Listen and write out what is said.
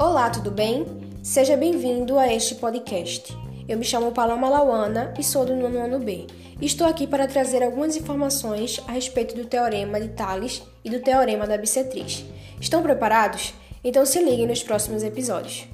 Olá, tudo bem? Seja bem-vindo a este podcast. Eu me chamo Paloma Lawana e sou do nono ano B. Estou aqui para trazer algumas informações a respeito do Teorema de Thales e do Teorema da Bissetriz. Estão preparados? Então se liguem nos próximos episódios.